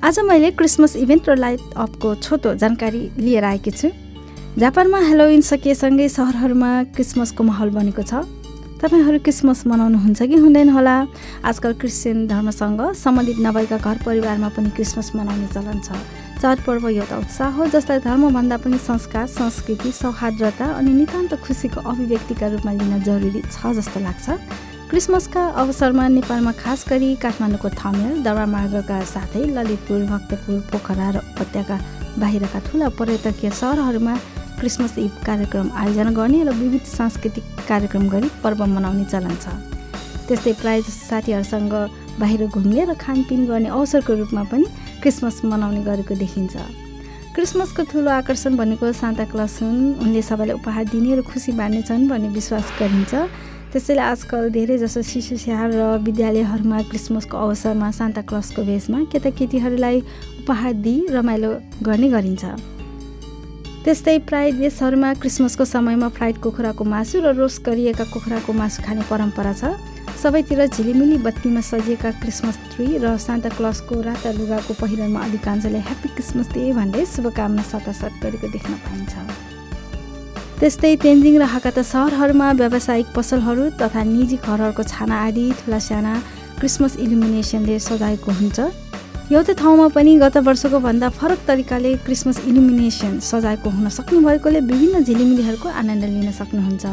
आज मैले Christmas event र लाइट अपको छोटो जानकारी लिएर आएकी छु। जापानमा हेलोविन सकिएसँगै सहरहरूमा क्रिसमसको माहौल बनेको छ। तपाईँहरू क्रिसमस मनाउनुहुन्छ कि हुँदैन होला? आजकल क्रिस्चियन धर्मसँग सम्बन्धित नभएका घर परिवारमा पनि क्रिसमस मनाउने चलन छ। चाडपर्व एउटा उत्साह हो जसलाई धर्मभन्दा पनि संस्कार संस्कृति सौहार्द्रता अनि नितान्त खुसीको अभिव्यक्तिका रूपमा लिन जरुरी छ जस्तो लाग्छ। क्रिसमसका अवसरमा नेपालमा खास गरी काठमाडौँको थमेल दरबार मार्गका साथै ललितपुर भक्तपुर पोखरा र उपत्यका बाहिरका ठुला पर्यटकीय सहरहरूमा क्रिसमस इभ कार्यक्रम आयोजना गर्ने र विविध सांस्कृतिक कार्यक्रम गरी पर्व मनाउने चलन छ। त्यस्तै प्रायः जस्तो साथीहरूसँग बाहिर घुम्ने र खानपिन गर्ने अवसरको रूपमा पनि क्रिसमस मनाउने गरेको देखिन्छ। क्रिसमसको ठुलो आकर्षण भनेको सान्ता क्लस हुन्। उनले सबैलाई उपहार दिने र खुसी बाँड्ने छन् भन्ने विश्वास गरिन्छ। त्यसैले आजकल धेरै जसो शिशु स्याहार र विद्यालयहरूमा क्रिसमसको अवसरमा सान्ता क्लसको भेषमा केटाकेटीहरूलाई उपहार दिई रमाइलो गर्ने गरिन्छ। त्यस्तै प्राय देशहरूमा क्रिसमसको समयमा फ्राइड कुखुराको मासु र रोस्ट गरिएका कुखुराको मासु खाने परम्परा छ। सबैतिर झिलिमिली बत्तीमा सजिएका क्रिसमस ट्री र सान्ता क्लसको राता लुगाको पहिरनमा अधिकांशले ह्याप्पी क्रिसमस डे भन्दै शुभकामना सतासत गरेको देख्न पाइन्छ। त्यस्तै तेन्जिङ र हाकाता सहरहरूमा व्यावसायिक पसलहरू तथा निजी घरहरूको छाना आदि ठुला साना क्रिसमस इल्युमिनेसनले सजाएको हुन्छ। एउटै ठाउँमा पनि गत वर्षको भन्दा फरक तरिकाले क्रिसमस इल्युमिनेसन सजाएको हुन सक्ने भएकोले विभिन्न झिलिमिलीहरूको आनन्द लिन सक्नुहुन्छ।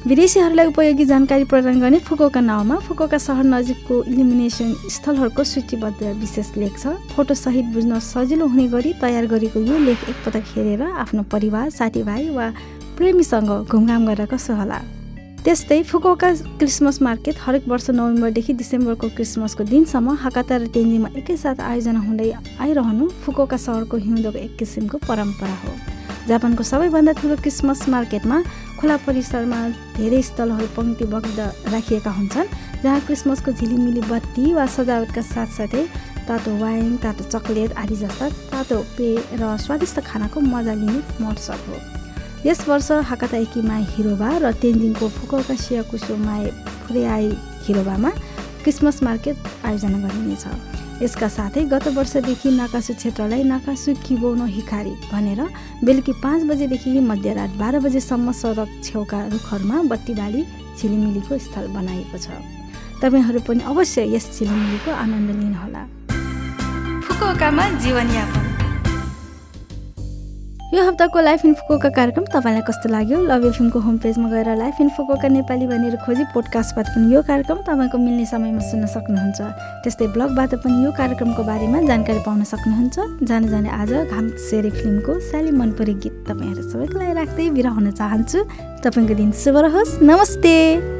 विदेशीहरूलाई उपयोगी जानकारी प्रदान गर्ने फुकोका नाउँमा फुकोका सहर नजिकको इल्युमिनेसन स्थलहरूको सूचीबद्ध विशेष लेख छ। फोटोसहित बुझ्न सजिलो हुने गरी तयार गरेको यो लेख एकपटक हेरेर आफ्नो परिवार साथीभाइ वा प्रेमीसँग घुमघाम गरेर कसो होला? त्यस्तै फुकोका क्रिसमस मार्केट हरेक वर्ष नोभेम्बरदेखि डिसेम्बरको क्रिसमसको दिनसम्म हाकाता र तेन्जीमा एकैसाथ आयोजना हुँदै आइरहनु फुकोका सहरको हिउँदोको एक किसिमको परम्परा हो। जापानको सबैभन्दा ठुलो क्रिसमस मार्केटमा खुला परिसरमा धेरै स्थलहरू पङ्क्तिबद्ध राखिएका हुन्छन् जहाँ क्रिसमसको झिलिमिली बत्ती वा सजावटका साथसाथै तातो वाइन तातो चक्लेट आदि जस्ता तातो पेय र स्वादिष्ट खानाको मजा लिने महोत्सव हो। यस वर्ष हाकाताइकी माई हिरोबा र तेन्जिङको फुकुका सियाकुसो माई फुरेआई हिरोबामा क्रिसमस मार्केट आयोजना गरिनेछ। यसका साथै गत वर्षदेखि नाकासु क्षेत्रलाई नाकासु किबोनो हिखारी भनेर बेलुकी पाँच बजेदेखि मध्यरात बाह्र बजेसम्म सडक छेउका रुखहरूमा बत्ती बाली झिलिमिलीको स्थल बनाएको छ। तपाईँहरू पनि अवश्य यस झिलिमिलीको आनन्द लिनुहोला। फुकुकामा जीवनयापन। यो हप्ताको लाइफ इन्फोकोका कार्यक्रम तपाईँलाई कस्तो लाग्यो? लभ एफएमको होम पेजमा गएर लाइफ इन्फोकोका नेपाली भनेर खोजी पोडकास्टबाट पनि यो कार्यक्रम तपाईँको मिल्ने समयमा सुन्न सक्नुहुन्छ। त्यस्तै ब्लगबाट पनि यो कार्यक्रमको बारेमा जानकारी पाउन सक्नुहुन्छ। जान जाने आज घाम सेरी फिल्मको स्याली मन परे गीत तपाईँहरू सबैको लागि राख्दै बिरा हुन चाहन्छु। तपाईँको दिन शुभ रहोस्। नमस्ते!